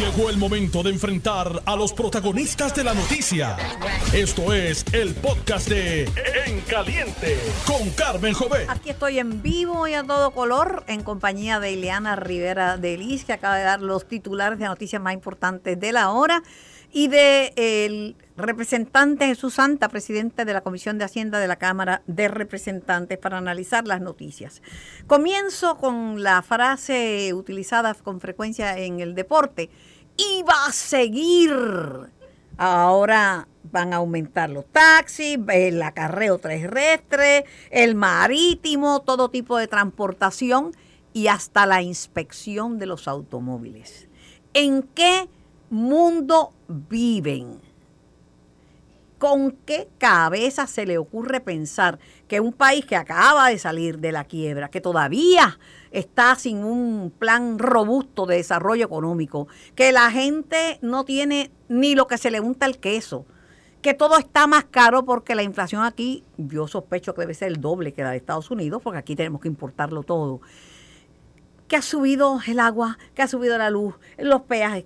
Llegó el momento de enfrentar a los protagonistas de la noticia. Esto es el podcast de En Caliente con Carmen Jovet. Aquí estoy en vivo y a todo color en compañía de Ileana Rivera de Liz, que acaba de dar los titulares de noticias más importantes de la hora, y de el representante Jesús Santa, presidente de la Comisión de Hacienda de la Cámara de Representantes, para analizar las noticias. Comienzo con la frase utilizada con frecuencia en el deporte, va a seguir. Ahora van a aumentar los taxis, el acarreo terrestre, el marítimo, todo tipo de transportación y hasta la inspección de los automóviles. ¿En qué mundo viven? ¿Con qué cabeza se le ocurre pensar que un país que acaba de salir de la quiebra, que todavía está sin un plan robusto de desarrollo económico, que la gente no tiene ni lo que se le unta el queso, que todo está más caro porque la inflación aquí, yo sospecho que debe ser el doble que la de Estados Unidos, porque aquí tenemos que importarlo todo, que ha subido el agua, que ha subido la luz, los peajes.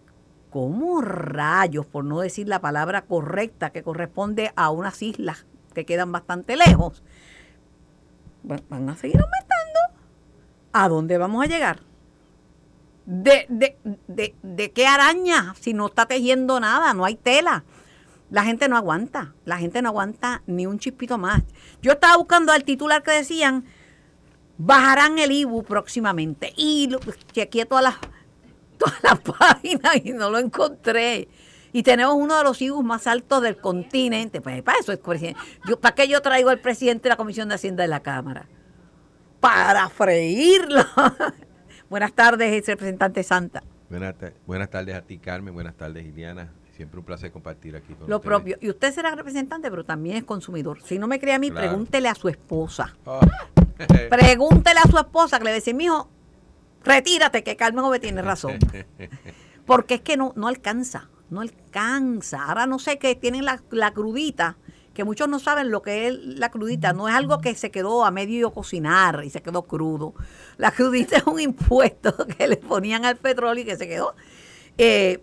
¿Cómo rayos, por no decir la palabra correcta que corresponde a unas islas que quedan bastante lejos, van a seguir aumentando? ¿A dónde vamos a llegar? ¿De, de, de, de qué araña? Si no está tejiendo nada, no hay tela. La gente no aguanta, la gente no aguanta ni un chispito más. Yo estaba buscando al titular que decían, bajarán el IBU próximamente. Y chequeé todas las todas las páginas y no lo encontré. Y tenemos uno de los IBU más altos del continente. Pues para eso es presidente. Yo, ¿Para qué yo traigo al presidente de la Comisión de Hacienda de la Cámara? Para freírlo. Buenas tardes, representante Santa. Buenas, buenas, tardes a ti, Carmen. Buenas tardes, Iliana. Siempre un placer compartir aquí con Lo propio. Y usted será representante, pero también es consumidor. Si no me cree a mí, pregúntele a su esposa. Oh. pregúntele a su esposa que le dice, mijo, retírate, que Carmen Ove tiene razón. Porque es que no, no alcanza, no alcanza. Ahora no sé qué tienen la, la crudita, que muchos no saben lo que es la crudita. No es algo que se quedó a medio cocinar y se quedó crudo. La crudita es un impuesto que le ponían al petróleo y que se quedó. Eh,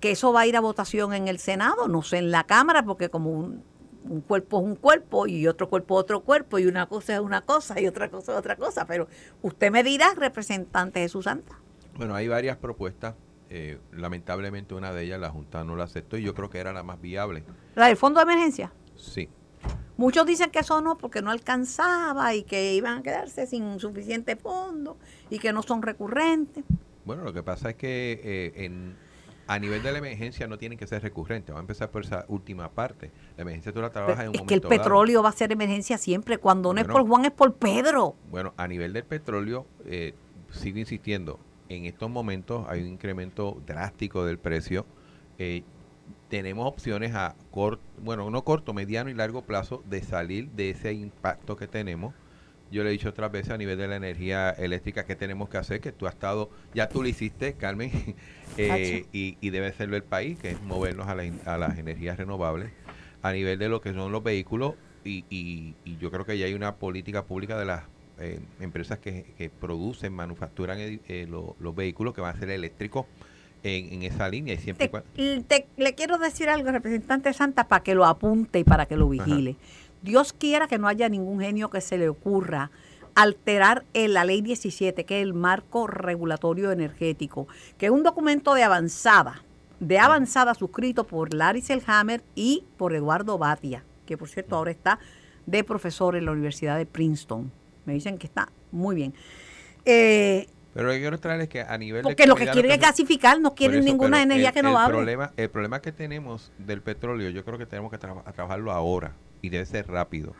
que eso va a ir a votación en el Senado, no sé, en la Cámara, porque como un, un cuerpo es un cuerpo y otro cuerpo es otro cuerpo y una cosa es una cosa y otra cosa es otra cosa. Pero usted me dirá, representante Jesús Santa. Bueno, hay varias propuestas. Eh, lamentablemente una de ellas la Junta no la aceptó y yo creo que era la más viable. ¿La del fondo de emergencia? Sí. Muchos dicen que eso no porque no alcanzaba y que iban a quedarse sin suficiente fondo y que no son recurrentes. Bueno, lo que pasa es que eh, en a nivel de la emergencia no tienen que ser recurrentes. Vamos a empezar por esa última parte. La emergencia tú la trabajas en un es que el petróleo va a ser emergencia siempre. Cuando no es por Juan, es por Pedro. Bueno, a nivel del petróleo, eh, sigo insistiendo, en estos momentos hay un incremento drástico del precio. Eh, tenemos opciones a corto, bueno, no corto, mediano y largo plazo de salir de ese impacto que tenemos. Yo le he dicho otras veces a nivel de la energía eléctrica que tenemos que hacer, que tú has estado, ya tú lo hiciste, Carmen, eh, y, debe serlo el país, que es movernos a, las energías renovables, a nivel de lo que son los vehículos, y, yo creo que ya hay una política pública de las eh, empresas que, producen, manufacturan eh, los vehículos que van a ser eléctricos. En, esa línea y siempre le quiero decir algo representante Santa para que lo apunte y para que lo vigile Dios quiera que no haya ningún genio que se le ocurra alterar en la ley 17, que es el marco regulatorio energético, que es un documento de avanzada, de avanzada suscrito por Larry Selhammer y por Eduardo Batia, que por cierto ahora está de profesor en la Universidad de Princeton. Me dicen que está muy bien. Eh, pero lo que quiero traer es que a nivel Porque lo que quieren es gasificar, no quieren ninguna energía que no va Problema, el problema que tenemos del petróleo, yo creo que tenemos que trabajarlo ahora y debe ser rápido.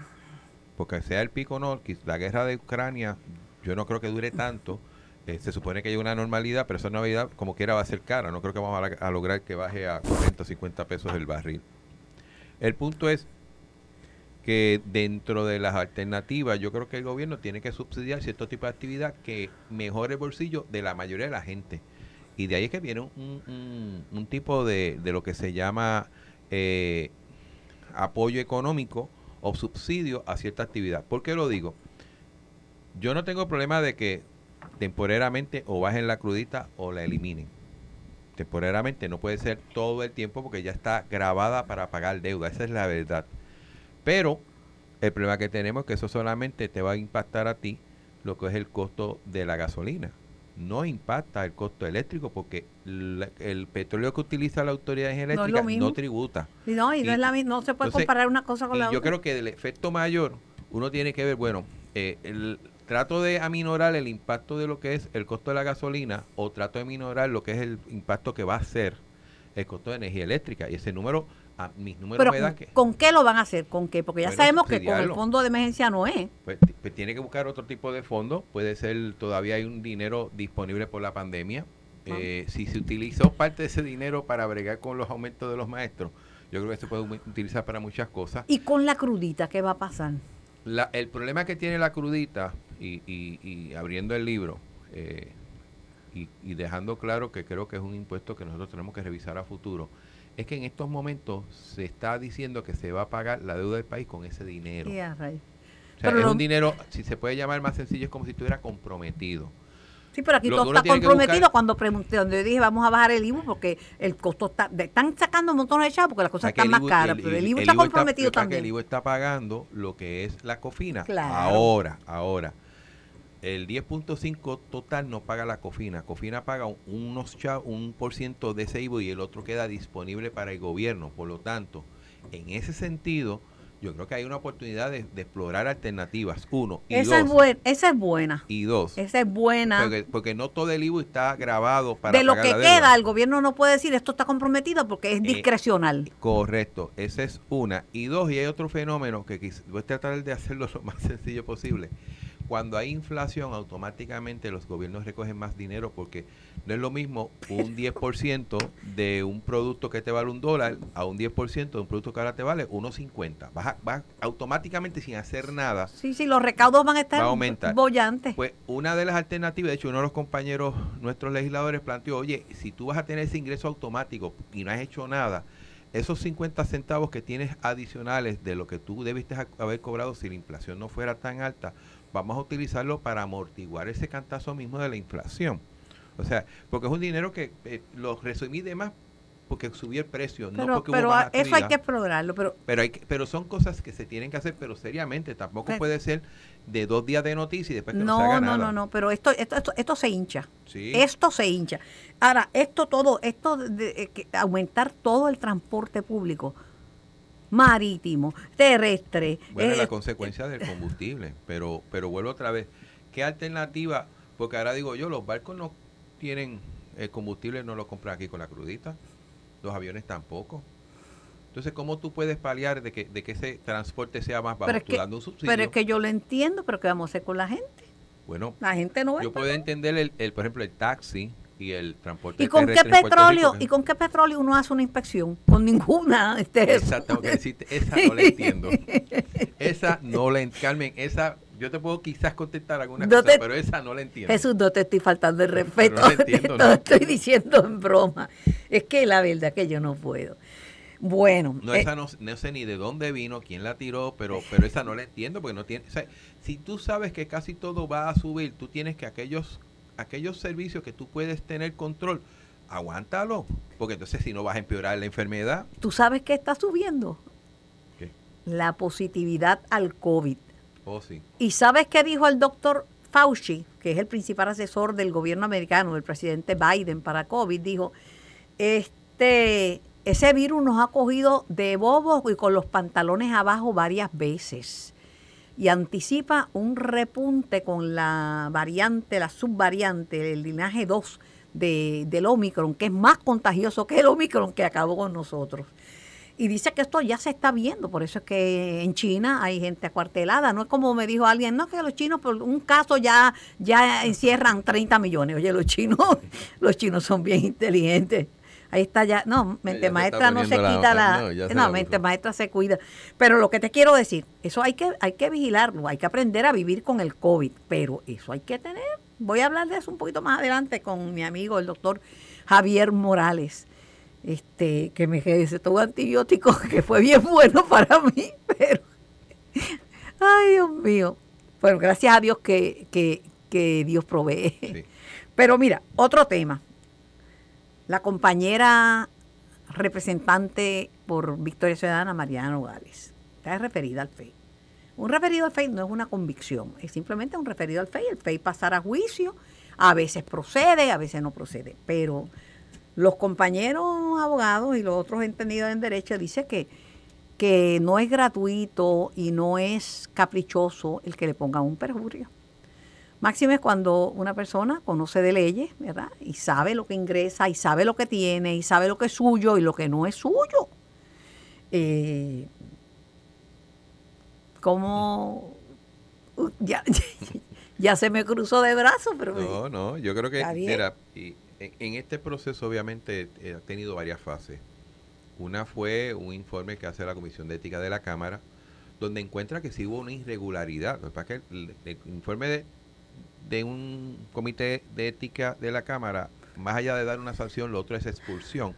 Porque sea el pico no, la guerra de Ucrania, yo no creo que dure tanto. Eh, se supone que hay una normalidad, pero esa normalidad como quiera va a ser cara. No creo que vamos a, lograr que baje a 40 o 50 pesos el barril. El punto es que dentro de las alternativas, yo creo que el gobierno tiene que subsidiar cierto tipo de actividad que mejore el bolsillo de la mayoría de la gente. Y de ahí es que viene un, un, tipo de, de, lo que se llama eh, apoyo económico o subsidio a cierta actividad. ¿Por qué lo digo? Yo no tengo problema de que temporariamente o bajen la crudita o la eliminen. temporariamente, no puede ser todo el tiempo porque ya está grabada para pagar deuda, esa es la verdad. Pero el problema que tenemos es que eso solamente te va a impactar a ti lo que es el costo de la gasolina. No impacta el costo eléctrico porque la- el petróleo que utiliza la autoridad eléctrica no, mismo. tributa. Y no, y no, es la, no se puede entonces, comparar una cosa con Y la yo otra. creo que del efecto mayor, uno tiene que ver, bueno, eh, el trato de aminorar el impacto de lo que es el costo de la gasolina o trato de aminorar lo que es el impacto que va a ser el costo de energía eléctrica. Y ese número, a mis números Pero me dan ¿con, que ¿con qué lo van a hacer? ¿Con qué? Porque ya Bueno, sabemos que con el fondo de emergencia no es. pues, pues tiene que buscar otro tipo de fondo. Puede ser, todavía hay un dinero disponible por la pandemia. Ah. Eh, si se utilizó parte de ese dinero para bregar con los aumentos de los maestros, yo creo que se puede utilizar para muchas cosas. ¿Y con la crudita qué va a pasar? La- el problema que tiene la crudita, y, y- y abriendo el libro, eh, y, y dejando claro que creo que es un impuesto que nosotros tenemos que revisar a futuro, es que en estos momentos se está diciendo que se va a pagar la deuda del país con ese dinero. Y a rayos. O sea, Pero es un dinero, si se puede llamar más sencillo, es como si estuviera comprometido. Sí, pero aquí Lo todo está comprometido cuando pregunté, donde yo dije vamos a bajar el IVU porque el costo está, están sacando un montón de chavos porque las O cosas sea, están más caras, pero el IVU está comprometido lo que también. el IVU está pagando lo que es la cofina. Claro. Ahora, ahora. El 10.5 total no paga la cofina. Cofina paga un- unos un por ciento de ese IVU y el otro queda disponible para el gobierno. Por lo tanto, en ese sentido, yo creo que hay una oportunidad de, de explorar alternativas. Uno. Y Esa es, dos. buen- esa es buena, y dos. esa es buena. Porque, porque no todo el IVU está grabado para de lo pagar que la deuda. queda, el gobierno no puede decir esto está comprometido porque es Eh, discrecional. Correcto, esa es una. Y dos, y hay otro fenómeno que voy a tratar de hacerlo lo más sencillo posible. Cuando hay inflación, automáticamente los gobiernos recogen más dinero porque no es lo mismo un 10% de un producto que te vale un dólar a un 10% de un producto que ahora te vale 1.50. Vas, vas automáticamente sin hacer nada. Sí, sí, los recaudos van a estar Va a aumentar. bollantes. Pues una de las alternativas, de hecho uno de los compañeros, nuestros legisladores planteó, oye, si tú vas a tener ese ingreso automático y no has hecho nada, esos 50 centavos que tienes adicionales de lo que tú debiste ha- haber cobrado si la inflación no fuera tan alta, vamos a utilizarlo para amortiguar ese cantazo mismo de la inflación. O sea, porque es un dinero que eh, lo resumí de más porque subió el precio, no pero porque hubo pero a- eso hay que explorarlo, pero Pero, hay que- pero son cosas que se tienen que hacer, pero seriamente. Tampoco Pero- puede ser de dos días de noticia y después que no, se haga no, no, no, no, pero esto, esto, esto, esto se hincha. Sí. Esto se hincha. Ahora, esto todo, esto de, eh, que aumentar todo el transporte público, marítimo, terrestre. Bueno, eh, la consecuencia del combustible. Pero, pero vuelvo otra vez. ¿Qué alternativa? Porque ahora digo yo, los barcos no tienen el combustible, no lo compran aquí con la crudita. Los aviones tampoco. Entonces, ¿cómo tú puedes paliar de que, de que ese transporte sea más bajo? pero, es que, dando un subsidio. pero es que yo lo entiendo, pero ¿qué vamos a hacer con la gente? bueno, La gente no va yo puedo entender, el, el, por ejemplo, el taxi y el transporte ¿Y con qué petróleo? Rico, que- ¿Y con qué petróleo uno hace una inspección? Con ninguna. Este, tengo que decirte, esa no la entiendo. Esa no la entiendo. Carmen, esa, yo te puedo quizás contestar alguna No cosa, te- pero esa no la entiendo. Jesús, no te estoy faltando el respeto. no lo entiendo, te ¿no? estoy diciendo en broma. Es que la verdad que yo no puedo. Bueno, No, eh, esa no, no sé ni de dónde vino, quién la tiró, pero, pero esa no la entiendo porque no tiene... O sea, si tú sabes que casi todo va a subir, tú tienes que aquellos, aquellos servicios que tú puedes tener control, aguántalo, porque entonces si no vas a empeorar la enfermedad. ¿tú sabes qué está subiendo? ¿Qué? La positividad al COVID. Oh, sí. ¿Y sabes qué dijo el doctor Fauci, que es el principal asesor del gobierno americano, del presidente Biden para COVID? Dijo, este, ese virus nos ha cogido de bobos y con los pantalones abajo varias veces. Y anticipa un repunte con la variante, la subvariante, el linaje 2 de, del Omicron, que es más contagioso que el Omicron que acabó con nosotros. Y dice que esto ya se está viendo, por eso es que en China hay gente acuartelada. No es como me dijo alguien, no, que los chinos por un caso ya, ya encierran 30 millones. Oye, los chinos, los chinos son bien inteligentes. Ahí está ya, no, mente ya maestra no se la- quita la, no, la mente puso. maestra se cuida. Pero lo que te quiero decir, eso hay que, hay que vigilarlo, hay que aprender a vivir con el COVID, pero eso hay que tener. Voy a hablar de eso un poquito más adelante con mi amigo, el doctor Javier Morales este, que me recetó un antibiótico que fue bien bueno para mí, pero, ay Dios mío, bueno, gracias a Dios que, que, que Dios provee. Sí. Pero mira, otro tema. La compañera representante por Victoria Ciudadana, Mariana Nogales. Está referida al FEI. Un referido al FEI no es una convicción, es simplemente un referido al FEI. El FEI pasará a juicio, a veces procede, a veces no procede, pero los compañeros abogados y los otros entendidos en derecho dicen que, que no es gratuito y no es caprichoso el que le pongan un perjurio. Máximo es cuando una persona conoce de leyes, ¿verdad? Y sabe lo que ingresa, y sabe lo que tiene, y sabe lo que es suyo y lo que no es suyo. Eh, como ya, ya se me cruzó de brazos, pero... No, no, yo creo que mira, en este proceso obviamente eh, ha tenido varias fases. Una fue un informe que hace la Comisión de Ética de la Cámara, donde encuentra que sí hubo una irregularidad. que el, el informe de, de un comité de ética de la Cámara, más allá de dar una sanción, lo otro es expulsión.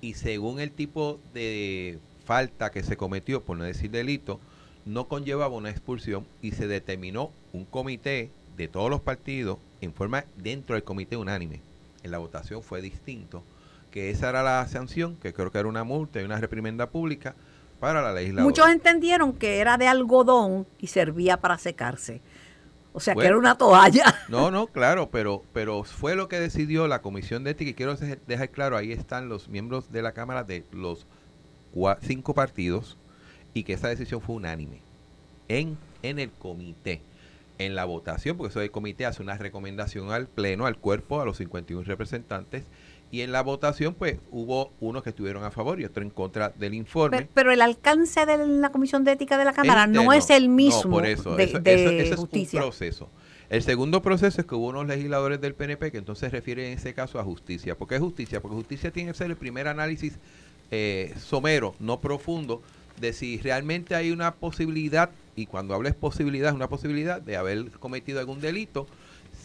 Y según el tipo de falta que se cometió, por no decir delito, no conllevaba una expulsión y se determinó un comité de todos los partidos en forma dentro del comité unánime. En la votación fue distinto, que esa era la sanción, que creo que era una multa y una reprimenda pública para la legislatura. Muchos entendieron que era de algodón y servía para secarse. O sea, que era una toalla. No, no, claro, pero, pero fue lo que decidió la Comisión de Ética y quiero dejar claro, ahí están los miembros de la Cámara de los cinco partidos y que esa decisión fue unánime en, en el comité. En la votación, porque eso del comité hace una recomendación al Pleno, al cuerpo, a los 51 representantes, y en la votación, pues hubo unos que estuvieron a favor y otros en contra del informe. Pero, el alcance de la Comisión de Ética de la Cámara no es el mismo por eso, de, es un proceso. El segundo proceso es que hubo unos legisladores del PNP que entonces refieren en ese caso a justicia. ¿Por qué justicia? Porque justicia tiene que ser el primer análisis eh, somero, no profundo, de si realmente hay una posibilidad, y cuando hables posibilidad, es una posibilidad de haber cometido algún delito.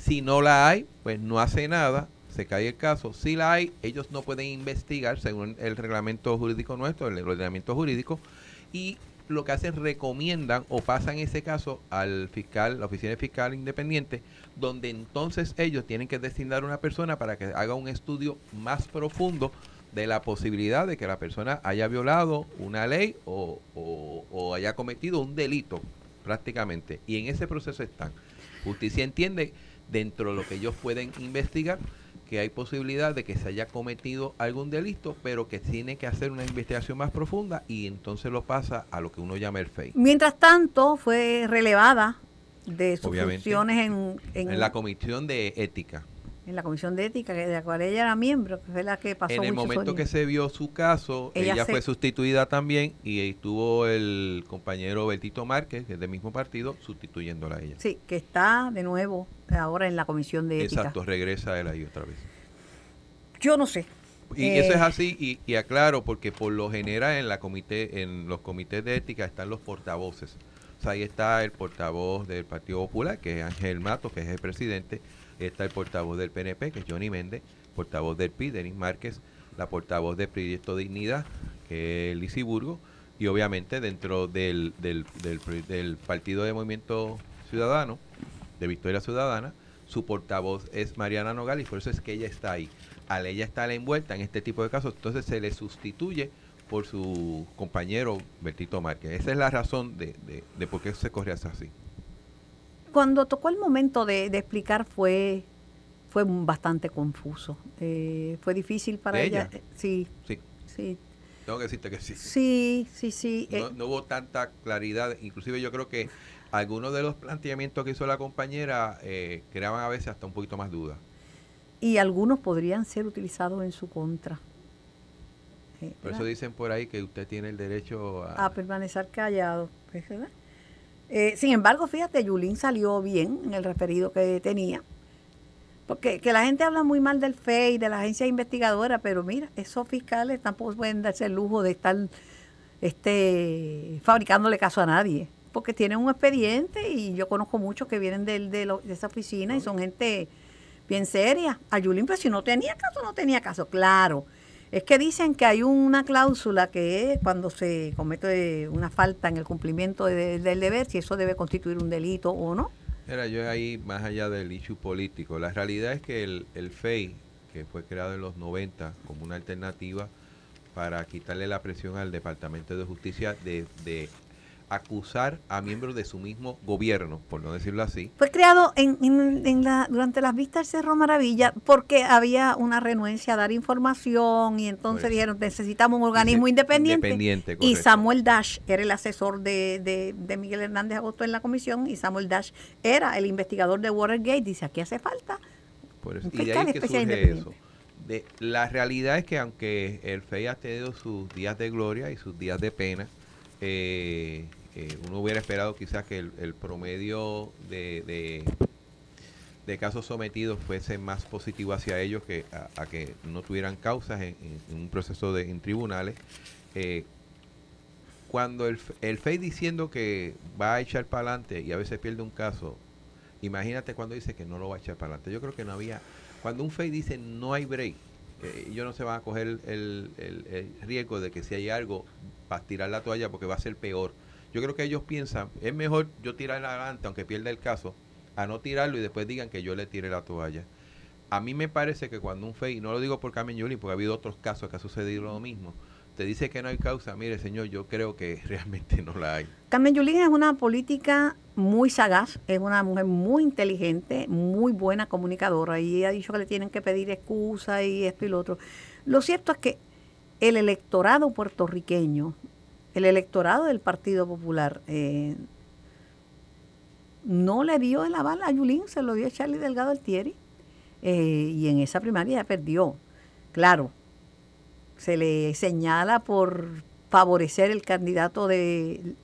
Si no la hay, pues no hace nada, se cae el caso. Si la hay, ellos no pueden investigar según el reglamento jurídico nuestro, el ordenamiento jurídico, y lo que hacen recomiendan o pasan ese caso al fiscal, la oficina fiscal independiente, donde entonces ellos tienen que designar una persona para que haga un estudio más profundo de la posibilidad de que la persona haya violado una ley o, o haya cometido un delito prácticamente. Y en ese proceso están. Justicia entiende dentro de lo que ellos pueden investigar que hay posibilidad de que se haya cometido algún delito, pero que tiene que hacer una investigación más profunda y entonces lo pasa a lo que uno llama el FEI. Mientras tanto, fue relevada de sus funciones en, en, la Comisión de Ética. En la Comisión de Ética, de la cual ella era miembro, que fue la que pasó En el momento que se vio su caso, ella, fue sustituida también y estuvo el compañero Bertito Márquez, que es del mismo partido, sustituyéndola a ella. Sí, que está de nuevo ahora en la Comisión de Ética. Exacto, regresa él ahí otra vez. Yo no sé. Y eso es eh, así, y, aclaro, porque por lo general en, la comité, en los comités de ética están los portavoces. O sea, ahí está el portavoz del Partido Popular, que es Ángel Mato, que es el presidente. Está el portavoz del PNP, que es Johnny Méndez. Portavoz del PI, Denis Márquez. La portavoz del Proyecto Dignidad, que es Lizy Burgo. Y obviamente dentro del, del, Partido de Movimiento Ciudadano, de Victoria Ciudadana, su portavoz es Mariana Nogal y por eso es que ella está ahí. Al ella estar envuelta en este tipo de casos, entonces se le sustituye por su compañero Bertito Márquez. Esa es la razón de, de, por qué se corre así. Cuando tocó el momento de, explicar fue fue bastante confuso. Eh, fue difícil para ella? Eh, sí, sí. Sí. Tengo que decirte que sí. Sí, sí, sí. No, eh, no, hubo tanta claridad. Inclusive yo creo que algunos de los planteamientos que hizo la compañera eh, creaban a veces hasta un poquito más dudas. Y algunos podrían ser utilizados en su contra. Eh, por eso dicen por ahí que usted tiene el derecho a... A permanecer callado. Pues, eh, sin embargo, fíjate, Yulín salió bien en el referido que tenía. Porque que la gente habla muy mal del FEI, de la agencia investigadora, pero mira, esos fiscales tampoco pueden darse el lujo de estar este, fabricándole caso a nadie porque tienen un expediente y yo conozco muchos que vienen de, de, esa oficina y son gente bien seria. A Yulín, pues si no tenía caso, no tenía caso, claro. Es que dicen que hay una cláusula que es cuando se comete una falta en el cumplimiento del deber, si eso debe constituir un delito o no. Era yo ahí más allá del issue político. La realidad es que el, el FEI que fue creado en los 90 como una alternativa para quitarle la presión al Departamento de Justicia de, de acusar a miembros de su mismo gobierno, por no decirlo así. Fue creado en, en, la, durante las vistas del Cerro Maravilla porque había una renuencia a dar información y entonces pues, dijeron necesitamos un organismo independiente. y Samuel Dash era el asesor de, de, de, Miguel Hernández Agosto en la comisión y Samuel Dash era el investigador de Watergate. Dice, aquí hace falta. Por eso. Y de ahí que surge eso. De, la realidad es que aunque el FEI ha tenido sus días de gloria y sus días de pena, eh, uno hubiera esperado quizás que el, promedio de, de, casos sometidos fuese más positivo hacia ellos que a, que no tuvieran causas en, un proceso de en tribunales. Eh, cuando el, el FEI diciendo que va a echar para adelante y a veces pierde un caso, imagínate cuando dice que no lo va a echar para adelante. Yo creo que no había, cuando un FEI dice no hay break, eh, ellos no se van a coger el, el, el, riesgo de que si hay algo, va a tirar la toalla porque va a ser peor. Yo creo que ellos piensan, es mejor yo tirar adelante, aunque pierda el caso, a no tirarlo y después digan que yo le tire la toalla. A mí me parece que cuando un FEI, no lo digo por Carmen Yulín, porque ha habido otros casos que ha sucedido lo mismo, te dice que no hay causa, mire señor, yo creo que realmente no la hay. Carmen Yulín es una política muy sagaz, es una mujer muy inteligente, muy buena comunicadora y ha dicho que le tienen que pedir excusa y esto y lo otro. Lo cierto es que el electorado puertorriqueño el electorado del Partido Popular eh, no le dio el aval a Yulín, se lo dio a Charlie Delgado Altieri, eh, y en esa primaria ya perdió. Claro, se le señala por favorecer el candidato de,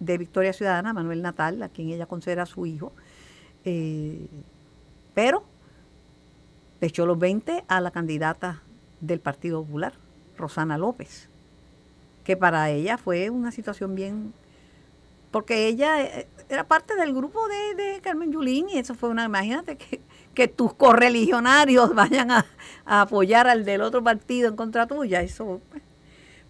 Victoria Ciudadana, Manuel Natal, a quien ella considera su hijo, eh, pero le echó los 20 a la candidata del Partido Popular, Rosana López que para ella fue una situación bien, porque ella eh, era parte del grupo de, Carmen Yulín y eso fue una, imagínate que, que tus correligionarios vayan a, apoyar al del otro partido en contra tuya, eso... Pues.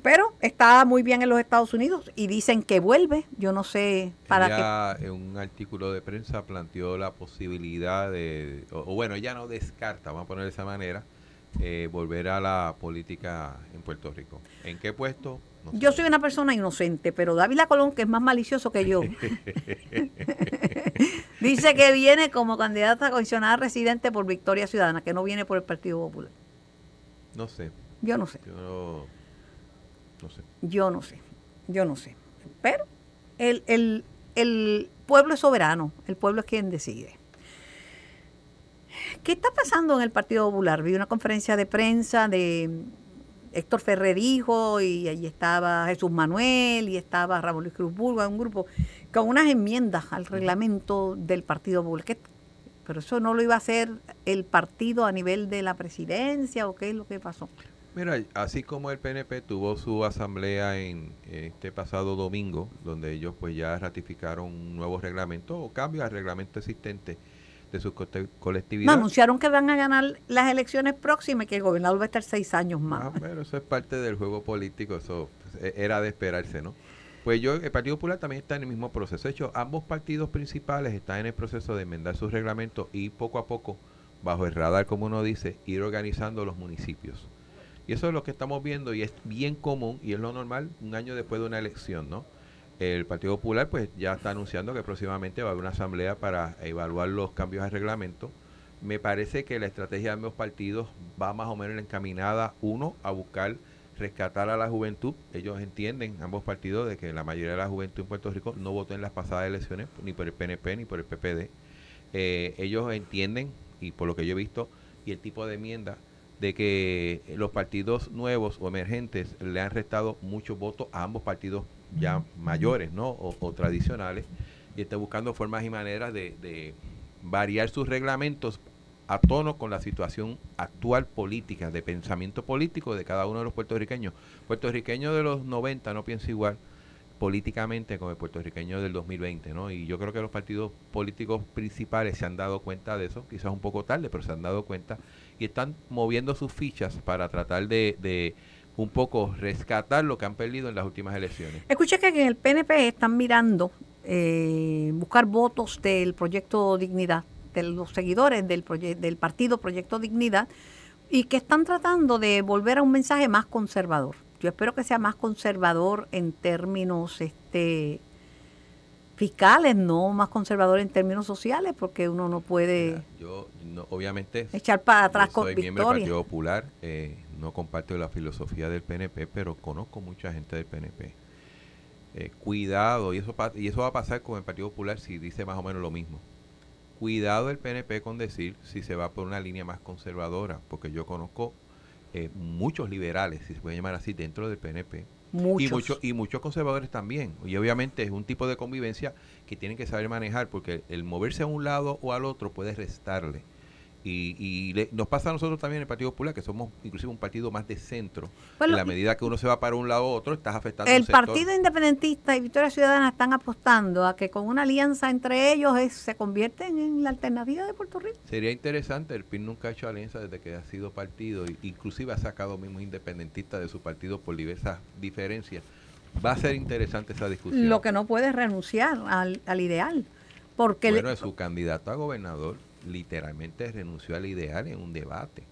Pero está muy bien en los Estados Unidos y dicen que vuelve. Yo no sé para ella, En un artículo de prensa planteó la posibilidad de, o, o bueno, ella no descarta, vamos a poner de esa manera, eh, volver a la política en Puerto Rico. ¿En qué puesto? Yo soy una persona inocente, pero David Colón, que es más malicioso que yo, dice que viene como candidata a comisionada residente por Victoria Ciudadana, que no viene por el Partido Popular. No sé. Yo no sé. Yo no, sé. Yo no sé. Yo no sé. Pero el, el, el pueblo es soberano, el pueblo es quien decide. ¿Qué está pasando en el Partido Popular? Vi una conferencia de prensa de Héctor Ferrerijo y allí estaba Jesús Manuel y estaba Ramón Luis Cruz Burgo, un grupo con unas enmiendas al reglamento del Partido Popular. Pero eso no lo iba a hacer el partido a nivel de la presidencia o qué es lo que pasó. Mira, así como el PNP tuvo su asamblea en este pasado domingo, donde ellos pues ya ratificaron un nuevo reglamento o cambio al reglamento existente de su colectividad. anunciaron que van a ganar las elecciones próximas y que el gobernador va a estar seis años más. Ah, pero eso es parte del juego político, eso pues, e, era de esperarse, ¿no? Pues yo, el Partido Popular también está en el mismo proceso. De hecho, ambos partidos principales están en el proceso de enmendar sus reglamentos y poco a poco, bajo el radar, como uno dice, ir organizando los municipios. Y eso es lo que estamos viendo y es bien común y es lo normal un año después de una elección, ¿no? El Partido Popular pues ya está anunciando que próximamente va a haber una asamblea para evaluar los cambios al reglamento. Me parece que la estrategia de ambos partidos va más o menos encaminada, uno, a buscar rescatar a la juventud. Ellos entienden, ambos partidos, de que la mayoría de la juventud en Puerto Rico no votó en las pasadas elecciones, ni por el PNP ni por el PPD. Eh, ellos entienden, y por lo que yo he visto, y el tipo de enmienda, de que los partidos nuevos o emergentes le han restado muchos votos a ambos partidos ya mayores ¿no? o, tradicionales y está buscando formas y maneras de, variar sus reglamentos a tono con la situación actual política, de pensamiento político de cada uno de los puertorriqueños. Puertorriqueño de los 90 no piensa igual políticamente como el puertorriqueño del 2020, ¿no? Y yo creo que los partidos políticos principales se han dado cuenta de eso, quizás un poco tarde, pero se han dado cuenta y están moviendo sus fichas para tratar de un poco rescatar lo que han perdido en las últimas elecciones. Escuché que en el PNP están mirando eh, buscar votos del proyecto Dignidad, de los seguidores del, del partido Proyecto Dignidad, y que están tratando de volver a un mensaje más conservador. Yo espero que sea más conservador en términos este fiscales, no más conservador en términos sociales, porque uno no puede yo obviamente echar para atrás con soy miembro del Partido Popular, eh, no comparto la filosofía del PNP, pero conozco mucha gente del PNP. Eh, cuidado, y eso, y eso va a pasar con el Partido Popular si dice más o menos lo mismo. Cuidado el PNP con decir si se va por una línea más conservadora, porque yo conozco eh, muchos liberales, si se puede llamar así, dentro del PNP, y, muchos, y muchos conservadores también. Y obviamente es un tipo de convivencia que tienen que saber manejar porque el moverse a un lado o al otro puede restarle y, y nos pasa a nosotros también en el Partido Popular, que somos inclusive un partido más de centro. en la medida que uno se va para un lado u otro, estás afectando El Partido Independentista y Victoria Ciudadana están apostando a que con una alianza entre ellos se convierten en la alternativa de Puerto Rico. Sería interesante, el PIN nunca ha hecho alianza desde que ha sido partido, inclusive ha sacado mismos independentistas de su partido por diversas diferencias. Va a ser interesante esa discusión. Lo que no puede renunciar al, al ideal. Porque bueno, es su candidato a gobernador literalmente renunció al ideal en un debate.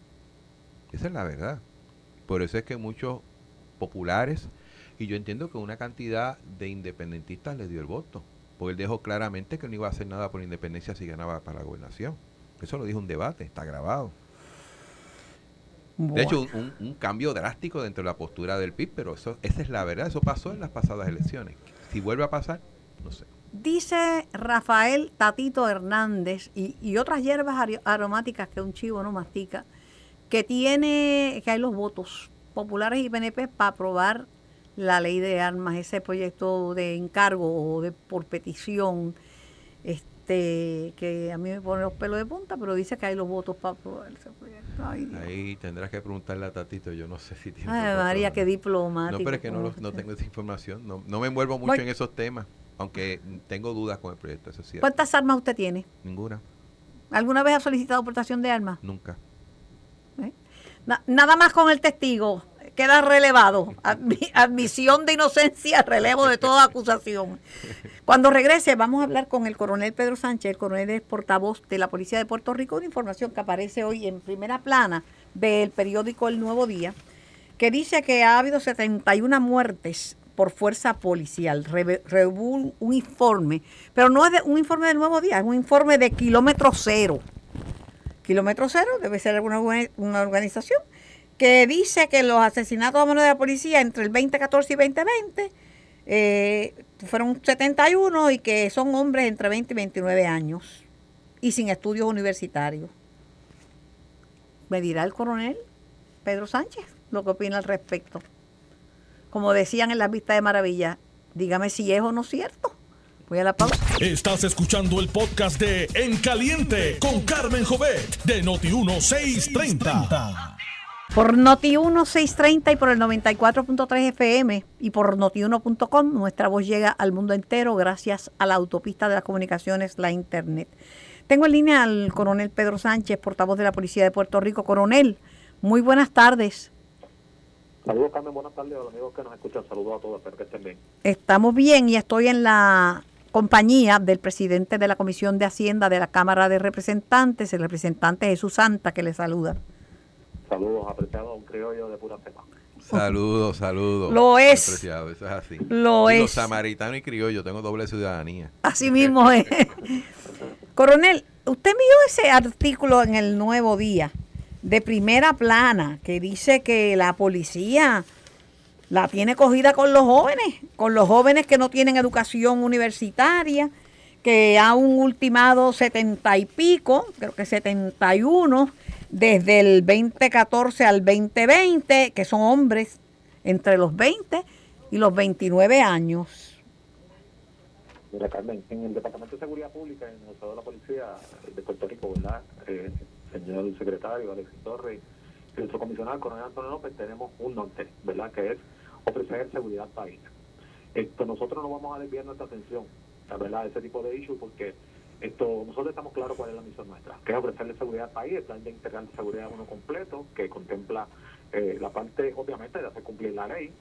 Esa es la verdad. Por eso es que muchos populares, y yo entiendo que una cantidad de independentistas le dio el voto, porque él dejó claramente que no iba a hacer nada por independencia si ganaba para la gobernación. Eso lo dijo un debate, está grabado. De hecho, un, un, cambio drástico dentro de la postura del PIB, pero eso, esa es la verdad, eso pasó en las pasadas elecciones. Si vuelve a pasar, no sé. Dice Rafael Tatito Hernández y, otras hierbas aromáticas que un chivo no mastica, que tiene, que hay los votos populares y PNP para aprobar la ley de armas, ese proyecto de encargo o de por petición, este, que a mí me pone los pelos de punta, pero dice que hay los votos para aprobar ese proyecto. Ahí tendrás que preguntarle a Tatito, yo no sé si tiene. Ay, María, qué diplomático. No, pero es que no, no tengo esa información, no, no me envuelvo mucho en esos temas. Aunque tengo dudas con el proyecto, eso sí. ¿Cuántas armas usted tiene? Ninguna. ¿Alguna vez ha solicitado aportación de armas? Nunca. ¿Eh? nada más con el testigo. Queda relevado. admisión de inocencia, relevo de toda acusación. Cuando regrese, vamos a hablar con el coronel Pedro Sánchez. El coronel es portavoz de la Policía de Puerto Rico. Una información que aparece hoy en primera plana del periódico El Nuevo Día, que dice que ha habido 71 muertes por fuerza policial. Reveló un informe, pero no es un informe del nuevo día, es un informe de kilómetro cero. Kilómetro cero debe ser alguna una organización que dice que los asesinatos a mano de la policía entre el 2014 y 2020 eh, fueron 71 y que son hombres entre 20 y 29 años y sin estudios universitarios. ¿Me dirá el coronel Pedro Sánchez lo que opina al respecto? Como decían en la vista de maravilla, dígame si es o no cierto. Voy a la pausa. Estás escuchando el podcast de En Caliente con Carmen Jovet de Noti1630. Por Noti1630 y por el 94.3 FM y por notiuno.com, nuestra voz llega al mundo entero gracias a la autopista de las comunicaciones, la Internet. Tengo en línea al coronel Pedro Sánchez, portavoz de la Policía de Puerto Rico. Coronel, muy buenas tardes. Saludos, Carmen. Buenas tardes a los amigos que nos escuchan. Saludos a todos. Espero que estén bien. Estamos bien y estoy en la compañía del presidente de la Comisión de Hacienda de la Cámara de Representantes, el representante Jesús Santa, que le saluda. Saludos, apreciado a un criollo de pura cepa. Saludos, saludos. Lo es. Apreciado, eso es así. Lo es. samaritano y criollo, tengo doble ciudadanía. Así mismo es. Coronel, usted vio ese artículo en el Nuevo Día de primera plana que dice que la policía la tiene cogida con los jóvenes, con los jóvenes que no tienen educación universitaria, que ha un ultimado setenta y pico, creo que 71, desde el 2014 al 2020, que son hombres entre los 20 y los 29 años. Mira, Carmen, en el Departamento de Seguridad Pública, en el Estado de la Policía de Puerto Rico, ¿verdad? Eh, señor secretario Alexis Torres y nuestro comisionado, coronel Antonio López, tenemos un norte, ¿verdad? Que es ofrecer seguridad al país. Esto, nosotros no vamos a desviar nuestra atención, ¿verdad? ese tipo de issues porque esto, nosotros estamos claros cuál es la misión nuestra, que es ofrecerle seguridad al país, el plan de integral de seguridad uno completo, que contempla eh, la parte, obviamente, de hacer cumplir la ley,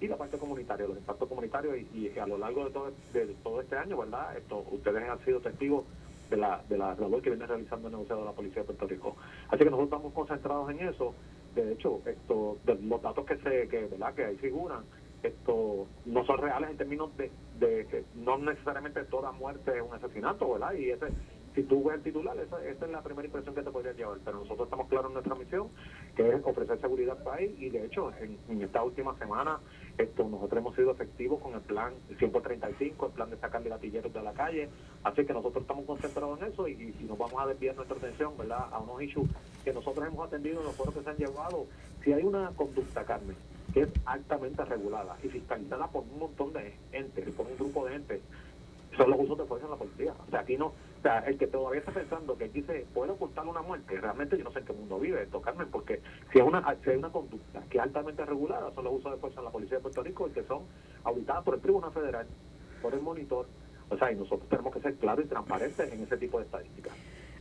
y la parte comunitaria, los impactos comunitarios, y, a lo largo de todo, de todo este año, ¿verdad? Esto, ustedes han sido testigos de la, de la labor que viene realizando el negociado de la Policía de Puerto Rico. Así que nosotros estamos concentrados en eso. De hecho, esto, de los datos que se, que, ¿verdad? que ahí figuran, esto no son reales en términos de, de que no necesariamente toda muerte es un asesinato, ¿verdad? Y ese, si tú ves el titular, esa, esa es la primera impresión que te podría llevar. Pero nosotros estamos claros en nuestra misión, que es ofrecer seguridad al país, y de hecho, en, esta última semana, esto nosotros hemos sido efectivos con el plan 135, el plan de sacar de gatilleros de la calle, así que nosotros estamos concentrados en eso y, y nos vamos a desviar nuestra atención, ¿verdad?, a unos issues que nosotros hemos atendido en los foros que se han llevado, si hay una conducta, Carmen, que es altamente regulada y fiscalizada por un montón de entes, por un grupo de gente, son los usos de fuerza en la policía. O sea, aquí no, el que todavía está pensando que se puede ocultar una muerte, realmente yo no sé en qué mundo vive esto, Carmen, porque si es una, si hay una conducta que es altamente regulada, son los usos de fuerza en la policía de Puerto Rico y que son auditadas por el Tribunal Federal, por el monitor. O sea, y nosotros tenemos que ser claros y transparentes en ese tipo de estadísticas.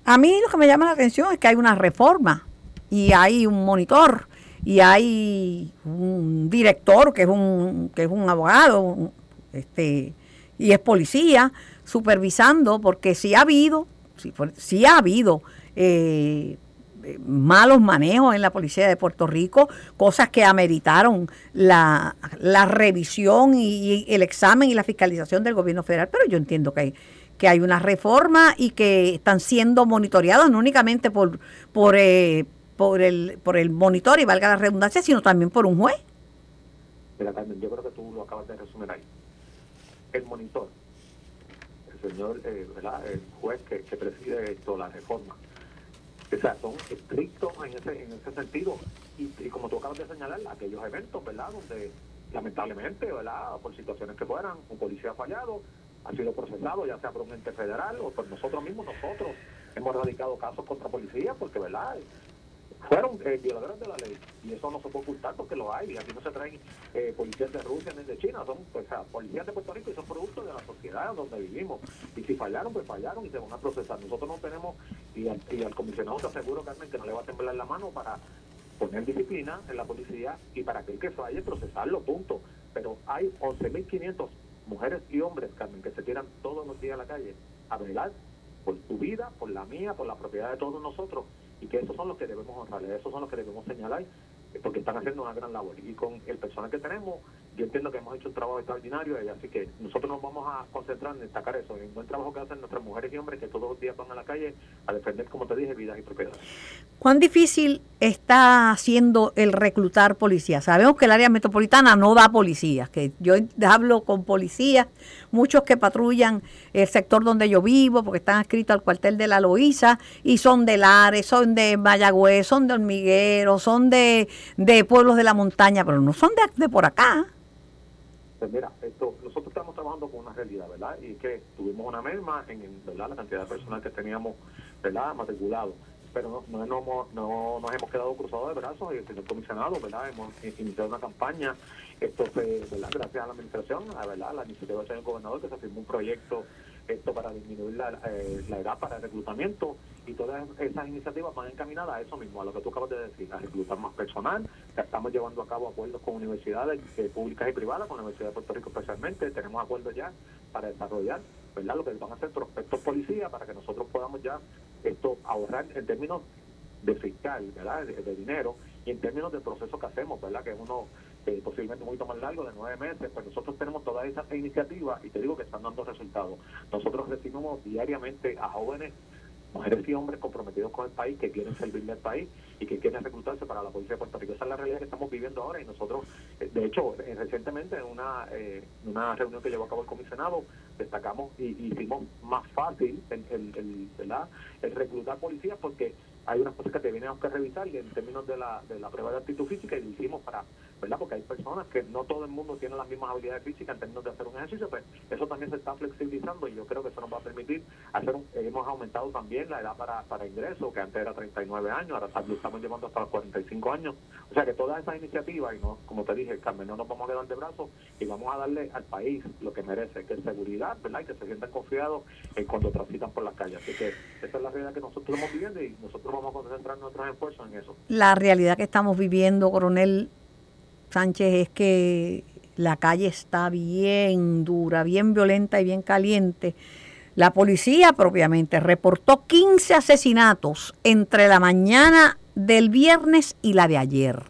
A mí lo que me llama la atención es que hay una reforma y hay un monitor y hay un director que es un que es un abogado, este y es policía supervisando porque si ha habido si, sí ha habido eh, eh, malos manejos en la policía de Puerto Rico, cosas que ameritaron la, la revisión y, el examen y la fiscalización del gobierno federal, pero yo entiendo que hay, que hay una reforma y que están siendo monitoreados no únicamente por, por, eh, por, el, por el monitor, y valga la redundancia, sino también por un juez. Yo creo que tú lo acabas de resumir ahí. El monitor, señor, eh, ¿verdad? el juez que, que preside esto, la reforma, o sea, son estrictos en ese, en ese sentido. Y, como tú acabas de señalar, aquellos eventos, ¿verdad? Donde lamentablemente, ¿verdad? Por situaciones que fueran, un policía ha fallado, ha sido procesado, ya sea por un ente federal o por nosotros mismos, nosotros hemos radicado casos contra policías porque, ¿verdad? Fueron eh, violadores de la ley y eso no se puede ocultar porque lo hay. Aquí no se traen eh, policías de Rusia ni de China, son pues, sea, policías de Puerto Rico y son productos de la sociedad donde vivimos. Y si fallaron, pues fallaron y se van a procesar. Nosotros no tenemos, y al, y al comisionado te aseguro, Carmen, que no le va a temblar la mano para poner disciplina en la policía y para aquel que falle procesarlo, punto. Pero hay 11.500 mujeres y hombres, Carmen, que se tiran todos los días a la calle a velar por tu vida, por la mía, por la propiedad de todos nosotros y que esos son los que debemos honrarles, esos son los que debemos señalar porque están haciendo una gran labor. Y con el personal que tenemos yo entiendo que hemos hecho un trabajo extraordinario y así que nosotros nos vamos a concentrar en destacar eso, en el buen trabajo que hacen nuestras mujeres y hombres que todos los días van a la calle a defender, como te dije, vidas y propiedades. ¿Cuán difícil está haciendo el reclutar policías? Sabemos que el área metropolitana no da policías, que yo hablo con policías, muchos que patrullan el sector donde yo vivo, porque están adscritos al cuartel de la Loíza, y son de Lares, son de Mayagüez, son de Hormiguero, son de, pueblos de la montaña, pero no son de por acá. Mira, esto, nosotros estamos trabajando con una realidad, ¿verdad? Y que tuvimos una merma en ¿verdad? la cantidad de personal que teníamos, ¿verdad? Matriculado. Pero no, no, no, no nos hemos quedado cruzados de brazos y el señor comisionado, ¿verdad? Hemos iniciado una campaña, esto fue, ¿verdad? Gracias a la administración, ¿verdad? La iniciativa del señor gobernador que se firmó un proyecto esto para disminuir la, eh, la edad para el reclutamiento y todas esas iniciativas van encaminadas a eso mismo, a lo que tú acabas de decir, a reclutar más personal. Ya estamos llevando a cabo acuerdos con universidades eh, públicas y privadas, con la Universidad de Puerto Rico especialmente. Tenemos acuerdos ya para desarrollar ¿verdad? lo que van a hacer prospectos policías para que nosotros podamos ya esto ahorrar en términos de fiscal, ¿verdad? De, de dinero y en términos del proceso que hacemos, ¿verdad? Que es uno eh, posiblemente un poquito más largo, de nueve meses, pues nosotros tenemos todas esas iniciativas y te digo que están dando resultados. Nosotros recibimos diariamente a jóvenes, mujeres y hombres comprometidos con el país, que quieren servirle al país y que quieren reclutarse para la Policía de Puerto Rico. Esa es la realidad que estamos viviendo ahora y nosotros, eh, de hecho, eh, recientemente en una, eh, una reunión que llevó a cabo el comisionado, destacamos y, hicimos más fácil el, el, ¿verdad? el reclutar policías porque hay unas cosas que tenemos que revisar y en términos de la, de la prueba de actitud física y lo hicimos para, ¿verdad? Porque hay personas que no todo el mundo tiene las mismas habilidades físicas en términos de hacer un ejercicio, pues eso también se está flexibilizando y yo creo que eso nos va a permitir hacer un, hemos aumentado también la edad para, para ingreso, que antes era 39 años, ahora lo estamos llevando hasta los 45 años. O sea que todas esas iniciativas, y no, como te dije, Carmen, no nos vamos a quedar de brazos y vamos a darle al país lo que merece, que es seguridad, ¿verdad? Y que se sientan confiados eh, cuando transitan por las calles. Así que esa es la realidad que nosotros estamos viviendo y nosotros vamos a concentrar nuestros esfuerzos en eso. La realidad que estamos viviendo, coronel Sánchez, es que la calle está bien dura, bien violenta y bien caliente. La policía propiamente reportó 15 asesinatos entre la mañana del viernes y la de ayer.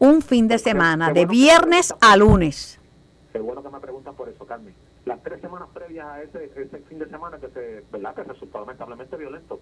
Un fin de semana, de viernes a lunes. Qué bueno que me preguntan por eso, Carmen. Las tres semanas previas a ese, ese fin de semana que se, ¿verdad? que resultó lamentablemente violento,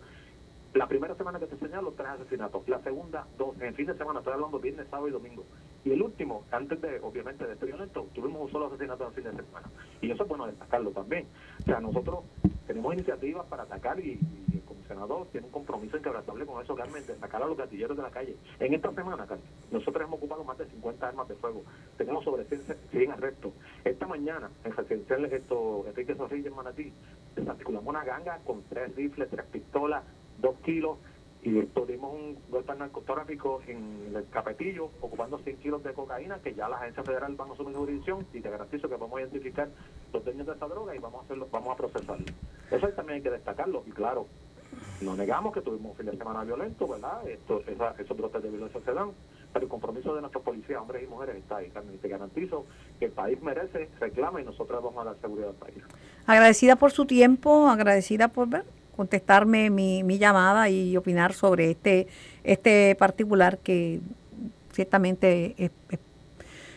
la primera semana que te señalo, tres asesinatos. La segunda, dos. En fin de semana, estoy hablando viernes, sábado y domingo. Y el último, antes de, obviamente, de este violento, tuvimos un solo asesinato en fin de semana. Y eso es bueno destacarlo también. O sea, nosotros tenemos iniciativas para atacar y, y el comisionado tiene un compromiso inquebrantable con eso, Carmen, de sacar a los gatilleros de la calle. En esta semana, Carmen, nosotros hemos ocupado más de 50 armas de fuego. Tenemos sobre 100, 100 arrestos. Esta mañana, en residencial esto, Enrique Zorrilla en Manatí, desarticulamos una ganga con tres rifles, tres pistolas, dos kilos y tuvimos un golpe narcotráfico en el Capetillo ocupando 100 kilos de cocaína que ya la agencia federal van a asumir jurisdicción y te garantizo que vamos a identificar los dueños de esa droga y vamos a hacerlo, vamos a procesarlo. Eso también hay que destacarlo y claro, no negamos que tuvimos un fin de semana violento, ¿verdad? Esto, esa, esos brotes de violencia se dan, pero el compromiso de nuestros policías, hombres y mujeres, está ahí. Y te garantizo que el país merece, reclama y nosotros vamos a dar seguridad al país. Agradecida por su tiempo, agradecida por ver contestarme mi, mi llamada y opinar sobre este, este particular que ciertamente es, es,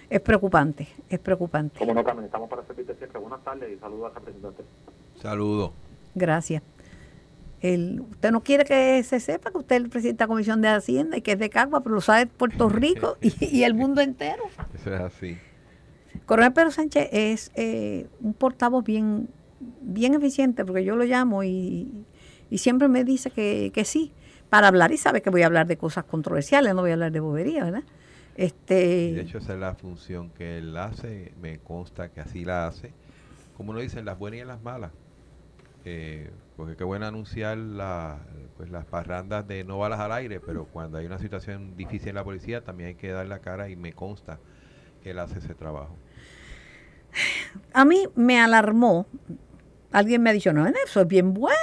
es preocupante, es preocupante. Como no, Carmen, estamos para servirte siempre. Buenas tardes y saludos al representante. Saludos. Gracias. El, usted no quiere que se sepa que usted es el presidente de la Comisión de Hacienda y que es de Cagua, pero lo sabe Puerto Rico y, y el mundo entero. Eso es así. Coronel Pedro Sánchez es eh, un portavoz bien, bien eficiente, porque yo lo llamo y, y siempre me dice que, que, sí, para hablar, y sabe que voy a hablar de cosas controversiales, no voy a hablar de bobería, ¿verdad? Este, de hecho, esa es la función que él hace, me consta que así la hace, como uno dice, en las buenas y las malas. Eh, porque qué bueno anunciar la, pues las parrandas de no balas al aire, pero cuando hay una situación difícil en la policía también hay que dar la cara y me consta que él hace ese trabajo. A mí me alarmó, alguien me ha dicho, no, eso es bien bueno,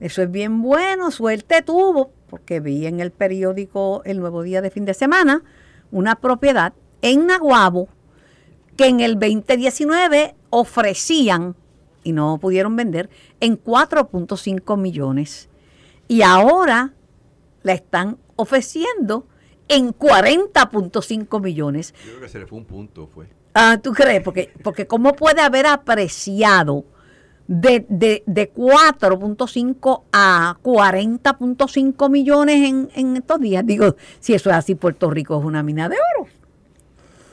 eso es bien bueno, suerte tuvo, porque vi en el periódico El Nuevo Día de Fin de Semana una propiedad en Naguabo que en el 2019 ofrecían y no pudieron vender en 4.5 millones. Y ahora la están ofreciendo en 40.5 millones. Yo creo que se le fue un punto, fue. Ah, ¿tú crees? Porque, porque ¿cómo puede haber apreciado de, de, de 4.5 a 40.5 millones en, en estos días? Digo, si eso es así, Puerto Rico es una mina de oro.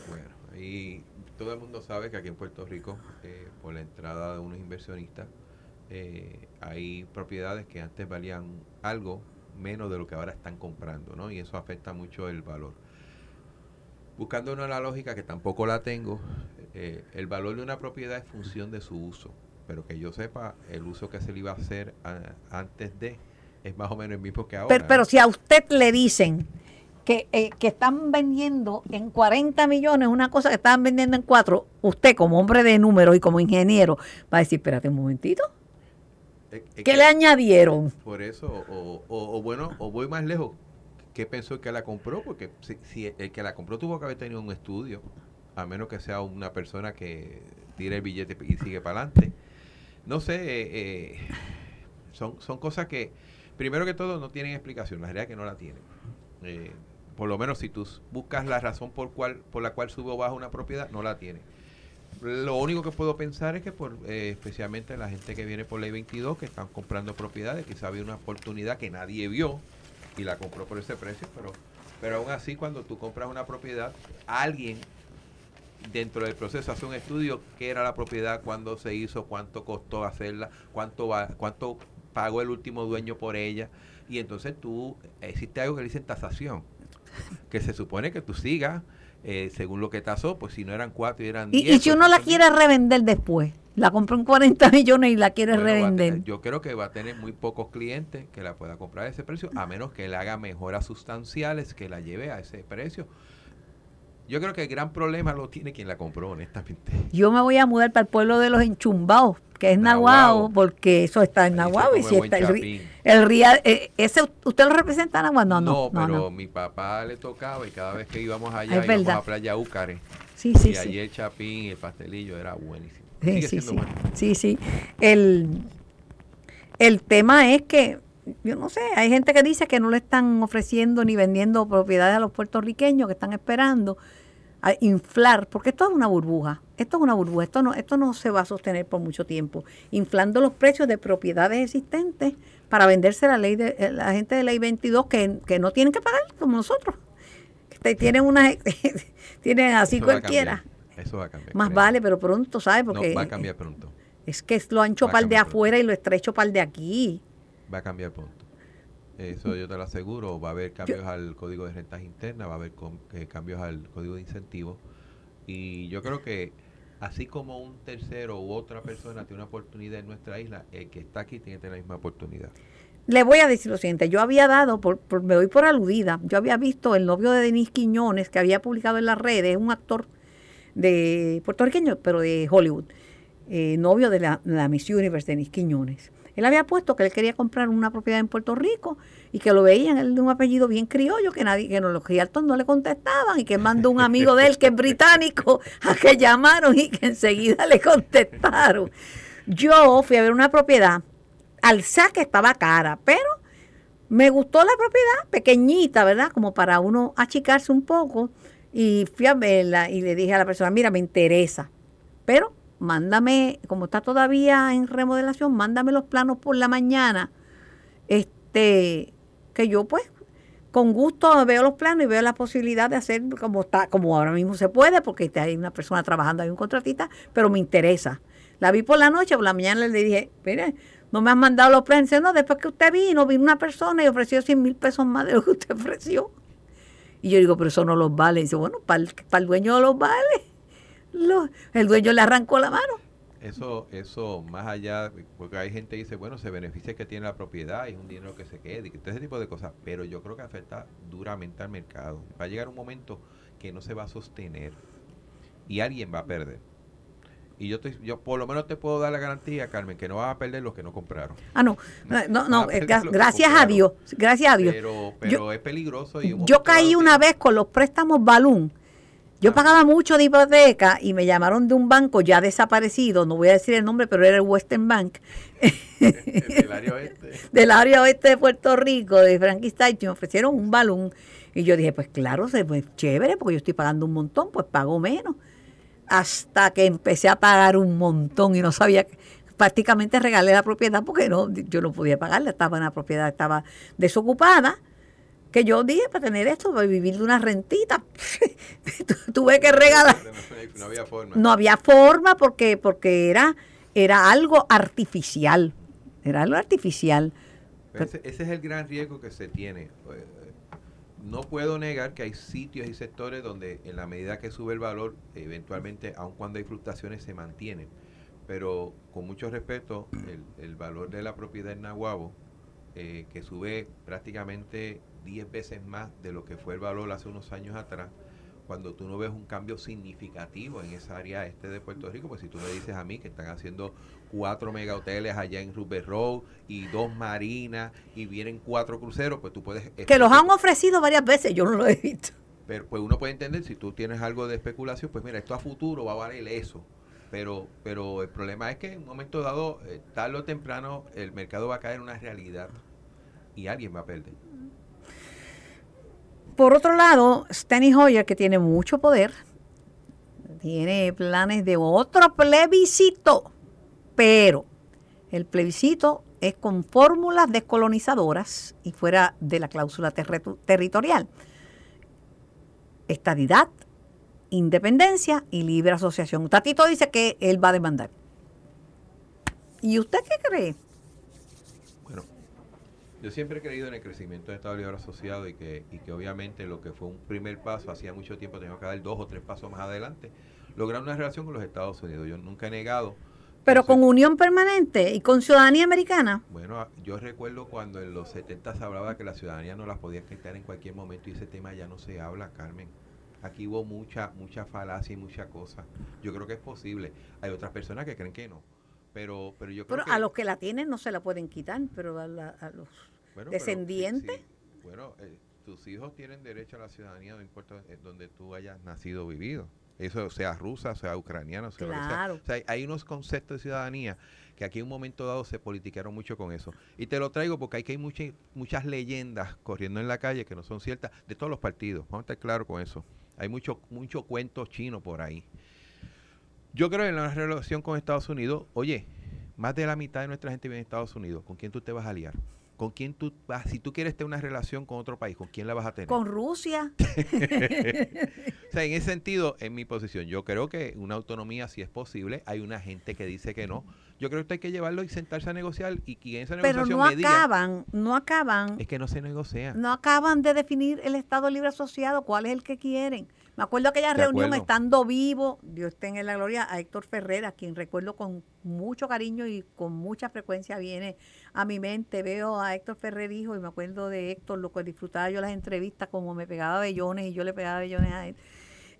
Bueno, y todo el mundo sabe que aquí en Puerto Rico, eh, por la entrada de unos inversionistas, eh, hay propiedades que antes valían algo menos de lo que ahora están comprando, ¿no? Y eso afecta mucho el valor. Buscando una la lógica que tampoco la tengo, eh, el valor de una propiedad es función de su uso, pero que yo sepa, el uso que se le iba a hacer a, antes de es más o menos el mismo que ahora. Pero, pero si a usted le dicen que, eh, que, están vendiendo en 40 millones una cosa que estaban vendiendo en 4, usted como hombre de números y como ingeniero va a decir, espérate un momentito. Es, es ¿Qué que- le añadieron? Por eso, o, o- o bueno, o voy más lejos. ¿Qué pensó el que la compró? Porque si, si el que la compró tuvo que haber tenido un estudio, a menos que sea una persona que tire el billete y sigue para adelante. No sé, eh, eh, son, son cosas que, primero que todo, no tienen explicación. La realidad es que no la tienen. Eh, por lo menos si tú buscas la razón por, cual, por la cual sube o baja una propiedad, no la tiene. Lo único que puedo pensar es que por especialmente la gente que viene por ley 22, que están comprando propiedades, quizá había una oportunidad que nadie vio y la compró por ese precio, pero, pero aún así cuando tú compras una propiedad, alguien dentro del proceso hace un estudio qué era la propiedad, cuándo se hizo, cuánto costó hacerla, cuánto va, cuánto pagó el último dueño por ella, y entonces tú, existe algo que le dicen tasación, que se supone que tú sigas eh, según lo que tasó, pues si no eran cuatro y eran Y, diez. y si pues uno la son quiere revender después, la compró en 40 millones y la quiere Bueno, revender. tener- yo creo que va a tener muy pocos clientes que la pueda comprar a ese precio, a menos que le haga mejoras sustanciales que la lleve a ese precio. Yo creo que el gran problema lo tiene quien la compró, honestamente. Yo me voy a mudar para el pueblo de los enchumbados, que es. Nahuabo, porque eso está en Nahuabo y si está el, el ría- eh, ese usted lo representa en Nahuabo, no, no, no, pero no. mi papá le tocaba y cada vez que íbamos allá Es íbamos verdad. a Playa Úcare. Sí, sí, y sí. allí el chapín y el pastelillo era buenísimo. Sí, sí, sí. bueno. Sí, sí. El, el tema es que, yo no sé, hay gente que dice que no le están ofreciendo ni vendiendo propiedades a los puertorriqueños que están esperando a inflar, porque esto es una burbuja, esto es una burbuja, esto no, esto no se va a sostener por mucho tiempo, inflando los precios de propiedades existentes para venderse la ley de eh, la gente de ley 22 que, que no tienen que pagar como nosotros. Que te- tienen una tienen así Eso cualquiera. Eso va a cambiar. Más vale, pero pronto, ¿sabes? No, Porque va a cambiar pronto. es que lo ancho para el de pronto. afuera y lo estrecho para el de aquí. Va a cambiar pronto. Eso yo te lo aseguro. Va a haber cambios al código de rentas internas, va a haber com- eh, cambios al código de incentivos. Y yo creo que así como un tercero u otra persona tiene una oportunidad en nuestra isla, el que está aquí tiene que tener la misma oportunidad. Le voy a decir lo siguiente, yo había dado, por, por- me doy por aludida, yo había visto el novio de Denis Quiñones que había publicado en las redes, un actor de puertorriqueño, pero de Hollywood, eh, novio de la, la Miss Universe, Denis Quiñones. Él había puesto que él quería comprar una propiedad en Puerto Rico y que lo veían, él de un apellido bien criollo, que nadie, que no, los realtors no le contestaban y que mandó un amigo de él que es británico a que llamaron y que enseguida le contestaron. Yo fui a ver una propiedad, al saque estaba cara, pero me gustó la propiedad, pequeñita, ¿verdad? Como para uno achicarse un poco. Y fui a verla y le dije a la persona, mira, me interesa, pero mándame, como está todavía en remodelación, mándame los planos por la mañana. Este, que yo pues con gusto veo los planos y veo la posibilidad de hacer como está, como ahora mismo se puede, porque hay una persona trabajando, hay un contratista, pero me interesa. La vi por la noche, por la mañana le dije, mire, no me han mandado los planos. No, después que usted vino, vino una persona y ofreció 100 mil pesos más de lo que usted ofreció. Y yo digo, pero eso no los vale. Y dice, bueno, para el, para el dueño no los vale. Lo- el dueño le arrancó la mano. Eso, eso más allá, porque hay gente que dice, bueno, se beneficia que tiene la propiedad y es un dinero que se quede, y todo ese tipo de cosas, pero yo creo que afecta duramente al mercado. Va a llegar un momento que no se va a sostener y alguien va a perder. Y yo, te, yo por lo menos te puedo dar la garantía, Carmen, que no van a perder los que no compraron. Ah, no, no, no, no, eh, gracias a. Dios, gracias a Dios. Pero, pero es peligroso. Y Yo caí una vez con los préstamos Balloon. Yo Ah. pagaba mucho de hipoteca y me llamaron de un banco ya desaparecido, no voy a decir el nombre, pero era el Western Bank, del área oeste. del área oeste de Puerto Rico, de Frankenstein, y me ofrecieron un balón. Y yo dije, pues claro, se- pues chévere, porque yo estoy pagando un montón, pues pago menos. Hasta que empecé a pagar un montón y no sabía, que- prácticamente regalé la propiedad porque no, yo no podía pagarla, estaba en la propiedad, estaba desocupada. Que yo dije, para tener esto, para vivir de una rentita, tuve que regalar. No había forma. No había forma porque, porque era, era algo artificial. Era algo artificial. Ese, ese es el gran riesgo que se tiene. Eh, No puedo negar que hay sitios y sectores donde en la medida que sube el valor, eventualmente, aun cuando hay fluctuaciones, se mantienen. Pero con mucho respeto, el, el valor de la propiedad en Nahuabo, eh, que sube prácticamente 10 veces más de lo que fue el valor hace unos años atrás, cuando tú no ves un cambio significativo en esa área este de Puerto Rico, pues si tú me dices a mí que están haciendo cuatro mega hoteles allá en Rupert Road y dos marinas y vienen cuatro cruceros, pues tú puedes... Que los han ofrecido varias veces, yo no lo he visto. Pero pues uno puede entender, si tú tienes algo de especulación, pues mira, esto a futuro va a valer eso. Pero, pero el problema es que en un momento dado, eh, tarde o temprano, el mercado va a caer en una realidad y alguien va a perder. Por otro lado, Steny Hoyer, que tiene mucho poder, tiene planes de otro plebiscito, pero el plebiscito es con fórmulas descolonizadoras y fuera de la cláusula territorial. Estadidad, independencia y libre asociación. Tatito dice que él va a demandar. ¿Y usted qué cree? Yo siempre he creído en el crecimiento del Estado Libre Asociado y que, y que obviamente lo que fue un primer paso, hacía mucho tiempo tenemos que dar dos o tres pasos más adelante, lograr una relación con los Estados Unidos. Yo nunca he negado. Pero con unión permanente y con ciudadanía americana. Bueno, yo recuerdo cuando en los 70 se hablaba que la ciudadanía no las podía quitar en cualquier momento y ese tema ya no se habla, Carmen. Aquí hubo mucha, mucha falacia y mucha cosa. Yo creo que es posible. Hay otras personas que creen que no. Pero, pero yo creo Pero que... a los que la tienen no se la pueden quitar, pero a, la- a los Bueno, sí, sí. Bueno, eh, tus hijos tienen derecho a la ciudadanía, no importa eh, donde tú hayas nacido o vivido. Eso sea rusa, sea ucraniana, sea. Claro. O sea, hay unos conceptos de ciudadanía que aquí en un momento dado se politiquearon mucho con eso. Y te lo traigo porque hay que hay muchas muchas leyendas corriendo en la calle que no son ciertas de todos los partidos. Vamos a estar claros con eso. Hay mucho, mucho cuento chino por ahí. Yo creo que en la relación con Estados Unidos, oye, más de la mitad de nuestra gente vive en Estados Unidos. ¿Con quién tú te vas a aliar? ¿Con quién tú vas? Si tú quieres tener una relación con otro país, ¿con quién la vas a tener? Con Rusia. O sea, en ese sentido, en mi posición, yo creo que una autonomía sí es posible. Hay una gente que dice que no. Yo creo que hay que llevarlo y sentarse a negociar y que en esa Pero negociación no me digan, acaban, no acaban, es que no se negocia. no acaban de definir el Estado Libre Asociado, cuál es el que quieren. Me acuerdo aquella De reunión acuerdo. estando vivo, Dios esté en la gloria, a Héctor Ferreira, quien recuerdo con mucho cariño y con mucha frecuencia viene a mi mente. Veo a Héctor Ferrer hijo y me acuerdo de Héctor, lo que disfrutaba yo las entrevistas, como me pegaba bellones y yo le pegaba bellones a él.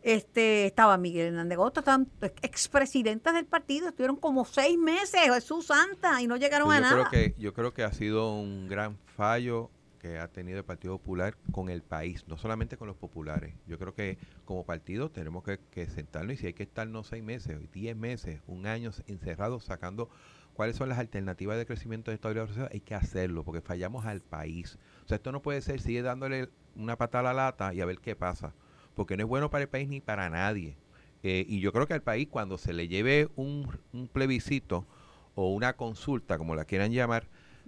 Este, estaba Miguel Hernández Gosto, estaban expresidentes del partido, estuvieron como seis meses, Jesús Santa, y no llegaron Pues a yo, nada. creo que, yo creo que ha sido un gran fallo que ha tenido el Partido Popular con el país, no solamente con los populares. Yo creo que como partido tenemos que, sentarnos y si hay que estarnos seis meses, diez meses, un año encerrados sacando cuáles son las alternativas de crecimiento de esta organización, hay que hacerlo porque fallamos al país. O sea, esto no puede ser, sigue dándole una patada a la lata y a ver qué pasa, porque no es bueno para el país ni para nadie. Eh, y yo creo que al país cuando se le lleve un, un plebiscito o una consulta, como la quieran llamar,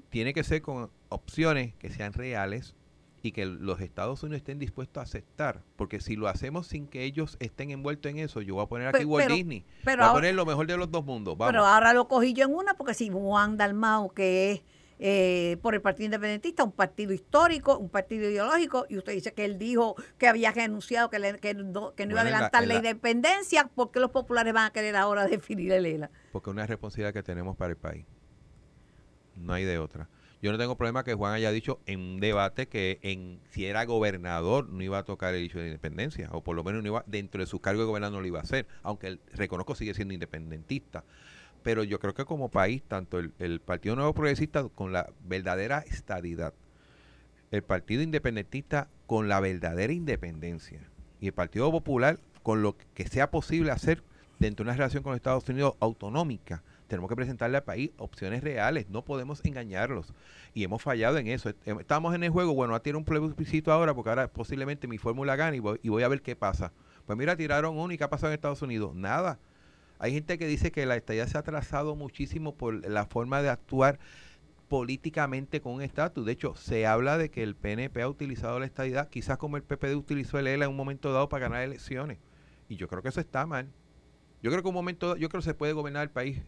tiene que ser con opciones que sean reales y que los Estados Unidos estén dispuestos a aceptar. Porque si lo hacemos sin que ellos estén envueltos en eso, yo voy a poner aquí Walt Disney. pero voy a ahora- poner lo mejor de los dos mundos. Vamos. Pero ahora lo cogí yo en una porque si Juan Dalmao, que es eh, por el Partido Independentista, un partido histórico, un partido ideológico, y usted dice que él dijo que había renunciado, que, le- que no, que no iba a Bueno, en la- adelantar en la, la- independencia, porque los populares van a querer ahora definir el ELA? porque es una responsabilidad que tenemos para el país. No hay de otra. Yo no tengo problema que Juan haya dicho en un debate que en si era gobernador no iba a tocar el hecho de independencia, o por lo menos no iba, dentro de su cargo de gobernador no lo iba a hacer, aunque él, reconozco sigue siendo independentista. Pero yo creo que como país, tanto el, Partido Nuevo Progresista con la verdadera estadidad, el Partido Independentista con la verdadera independencia y el Partido Popular con lo que sea posible hacer dentro de una relación con Estados Unidos autonómica. Tenemos que presentarle al país opciones reales, no podemos engañarlos. Y hemos fallado en eso. Em- Estamos en el juego, bueno, a tirar un plebiscito ahora porque ahora posiblemente mi fórmula gane y voy, y voy a ver qué pasa. Pues mira, tiraron uno y qué ha pasado en Estados Unidos. Nada. Hay gente que dice que la estadía se ha atrasado muchísimo por la forma de actuar políticamente con un estatus. De hecho, se habla de que el PNP ha utilizado la estadidad, quizás como el PPD utilizó el ELA en un momento dado para ganar elecciones. Y yo creo que eso está mal. Yo creo que un momento, yo creo que se puede gobernar el país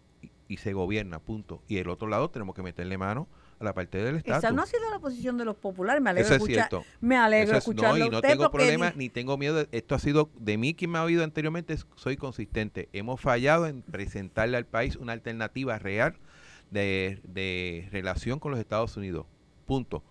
y, se gobierna, punto. Y el otro lado tenemos que meterle mano a la parte del estatus. Esa no ha sido la posición de los populares. Me alegro Eso es escuchar, cierto. me alegro es- escucharlo no, y no usted tengo problema ni tengo miedo. de- esto ha sido de mí quien me ha oído anteriormente. Soy consistente. Hemos fallado en presentarle al país una alternativa real de, de relación con los Estados Unidos. Punto.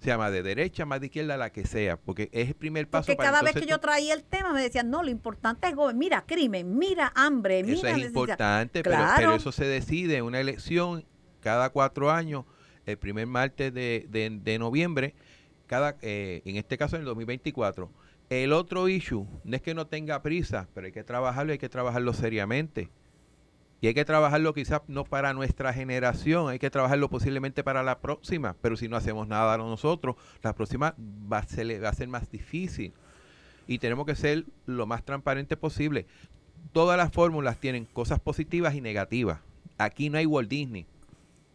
Se llama de derecha, más de izquierda, la que sea, porque es el primer paso Porque para cada vez que yo traía el tema me decían, no, lo importante es gobernar. Mira crimen, mira hambre, mira Eso es necesidad". importante, pero, Claro. pero eso se decide en una elección cada cuatro años, el primer martes de, de- de noviembre, cada eh, en este caso en el 2024. El otro issue no es que no tenga prisa, pero hay que trabajarlo, hay que trabajarlo seriamente. Y hay que trabajarlo quizás no para nuestra generación, hay que trabajarlo posiblemente para la próxima, pero si no hacemos nada nosotros, la próxima va a ser, más difícil. Y tenemos que ser lo más transparente posible. Todas las fórmulas tienen cosas positivas y negativas. Aquí no hay Walt Disney.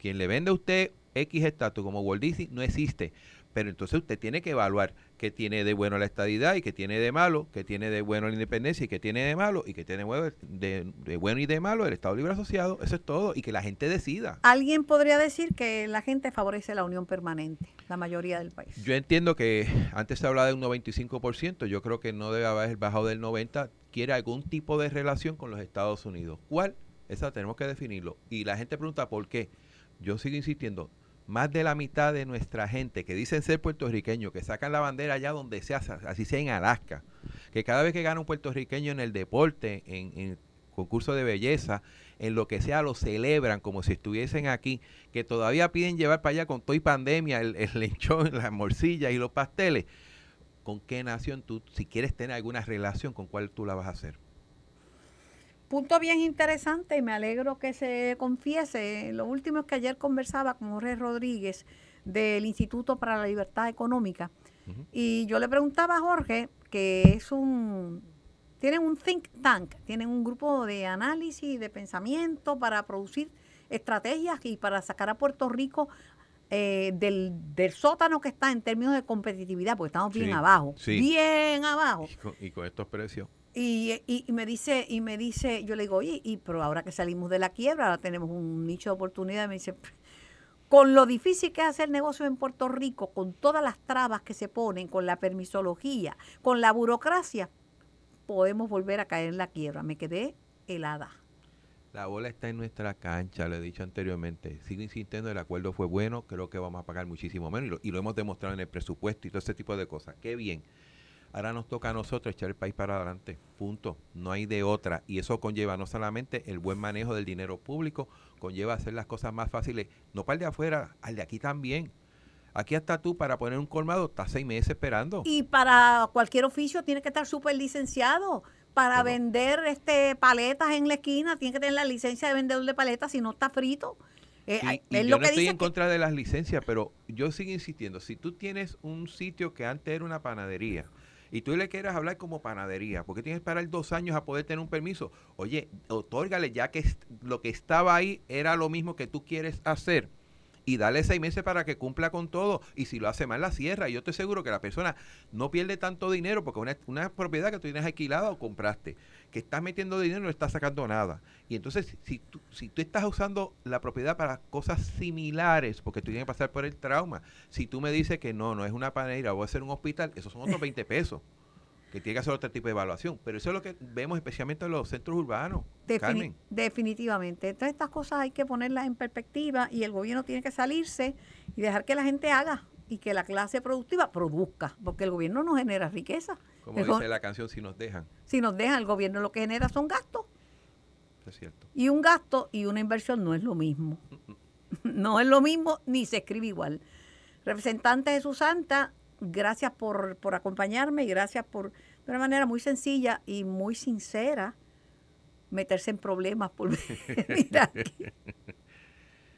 Quien le vende a usted X estatus como Walt Disney no existe. Pero entonces usted tiene que evaluar qué tiene de bueno la estadidad y qué tiene de malo, qué tiene de bueno la independencia y qué tiene de malo y qué tiene de, bueno y de malo el Estado Libre Asociado. Eso es todo. Y que la gente decida. Alguien podría decir que la gente favorece la unión permanente, la mayoría del país. Yo entiendo que antes se hablaba de un 95%, yo creo que no debe haber bajado del 90%, quiere algún tipo de relación con los Estados Unidos. ¿Cuál? Esa tenemos que definirlo. Y la gente pregunta por qué. Yo sigo insistiendo, más de la mitad de nuestra gente que dicen ser puertorriqueños, que sacan la bandera allá donde sea, así sea en Alaska, que cada vez que gana un puertorriqueño en el deporte, en, en concurso de belleza, en lo que sea, lo celebran como si estuviesen aquí, que todavía piden llevar para allá con toda y pandemia el, el lechón, las morcillas y los pasteles. ¿Con qué nación tú, si quieres tener alguna relación, con cuál tú la vas a hacer? Punto bien interesante y me alegro que se confiese. Lo último es que ayer conversaba con Jorge Rodríguez del Instituto para la Libertad Económica y yo le preguntaba a Jorge que es un tienen un think tank, tienen un grupo de análisis, de pensamiento para producir estrategias y para sacar a Puerto Rico eh, del, del, sótano que está en términos de competitividad, porque estamos bien abajo, bien abajo. Y con, estos precios. Y, y, me dice, y me dice, yo le digo, oye, y pero ahora que salimos de la quiebra, ahora tenemos un nicho de oportunidad, me dice, con lo difícil que es hacer negocio en Puerto Rico, con todas las trabas que se ponen, con la permisología, con la burocracia, podemos volver a caer en la quiebra. Me quedé helada. La bola está en nuestra cancha, lo he dicho anteriormente. Sigo insistiendo, el acuerdo fue bueno, creo que vamos a pagar muchísimo menos y lo, hemos demostrado en el presupuesto y todo ese tipo de cosas. Qué bien. Ahora nos toca a nosotros echar el país para adelante. Punto. No hay de otra. Y eso conlleva no solamente el buen manejo del dinero público, conlleva hacer las cosas más fáciles, no para el de afuera, al de aquí también. Aquí hasta tú para poner un colmado estás seis meses esperando. Y para cualquier oficio tiene que estar súper licenciado para vender este paletas en la esquina, tiene que tener la licencia de vendedor de paletas, si no está frito. Eh, yo no estoy en contra de las licencias, pero yo sigo insistiendo, si tú tienes un sitio que antes era una panadería y tú le quieres hablar como panadería, porque tienes que esperar dos años a poder tener un permiso, oye, otórgale ya que lo que estaba ahí era lo mismo que tú quieres hacer y dale seis meses para que cumpla con todo. Y si lo hace mal, la cierra. Y yo estoy seguro que la persona no pierde tanto dinero porque una, una propiedad que tú tienes alquilada o compraste, que estás metiendo dinero no estás sacando nada. Y entonces, si tú, si tú estás usando la propiedad para cosas similares, porque tú tienes que pasar por el trauma, si tú me dices que no, no es una panera, voy a hacer un hospital, esos son otros 20 pesos que tiene que hacer otro tipo de evaluación. Pero eso es lo que vemos especialmente en los centros urbanos. Definitivamente. Entonces estas cosas hay que ponerlas en perspectiva y el gobierno tiene que salirse y dejar que la gente haga y que la clase productiva produzca, porque el gobierno no genera riqueza. Como dice la canción, si nos dejan. Si nos dejan, el gobierno lo que genera son gastos. Es cierto. Y un gasto y una inversión no es lo mismo. no es lo mismo ni se escribe igual. Representante Jesús Santa, gracias por, por acompañarme y gracias por, de una manera muy sencilla y muy sincera, meterse en problemas por mira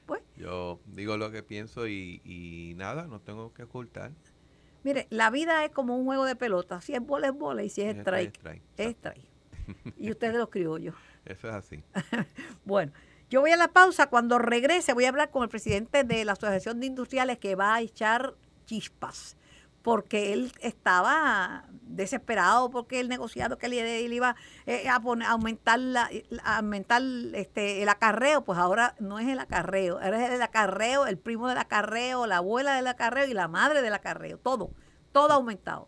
Pues. Yo digo lo que pienso y, y, nada, no tengo que ocultar. Mire, la vida es como un juego de pelota. Si es bola, es bola y si es, strike, es strike. y usted de los criollos. Eso es así. bueno, yo voy a la pausa. Cuando regrese voy a hablar con el presidente de la Asociación de Industriales que va a echar chispas porque él estaba desesperado porque el negociado que le, iba eh, a, poner, aumentar, la, aumentar este, el acarreo, pues ahora no es el acarreo, ahora es el acarreo, el primo del acarreo, la abuela del acarreo y la madre del acarreo, todo, todo aumentado.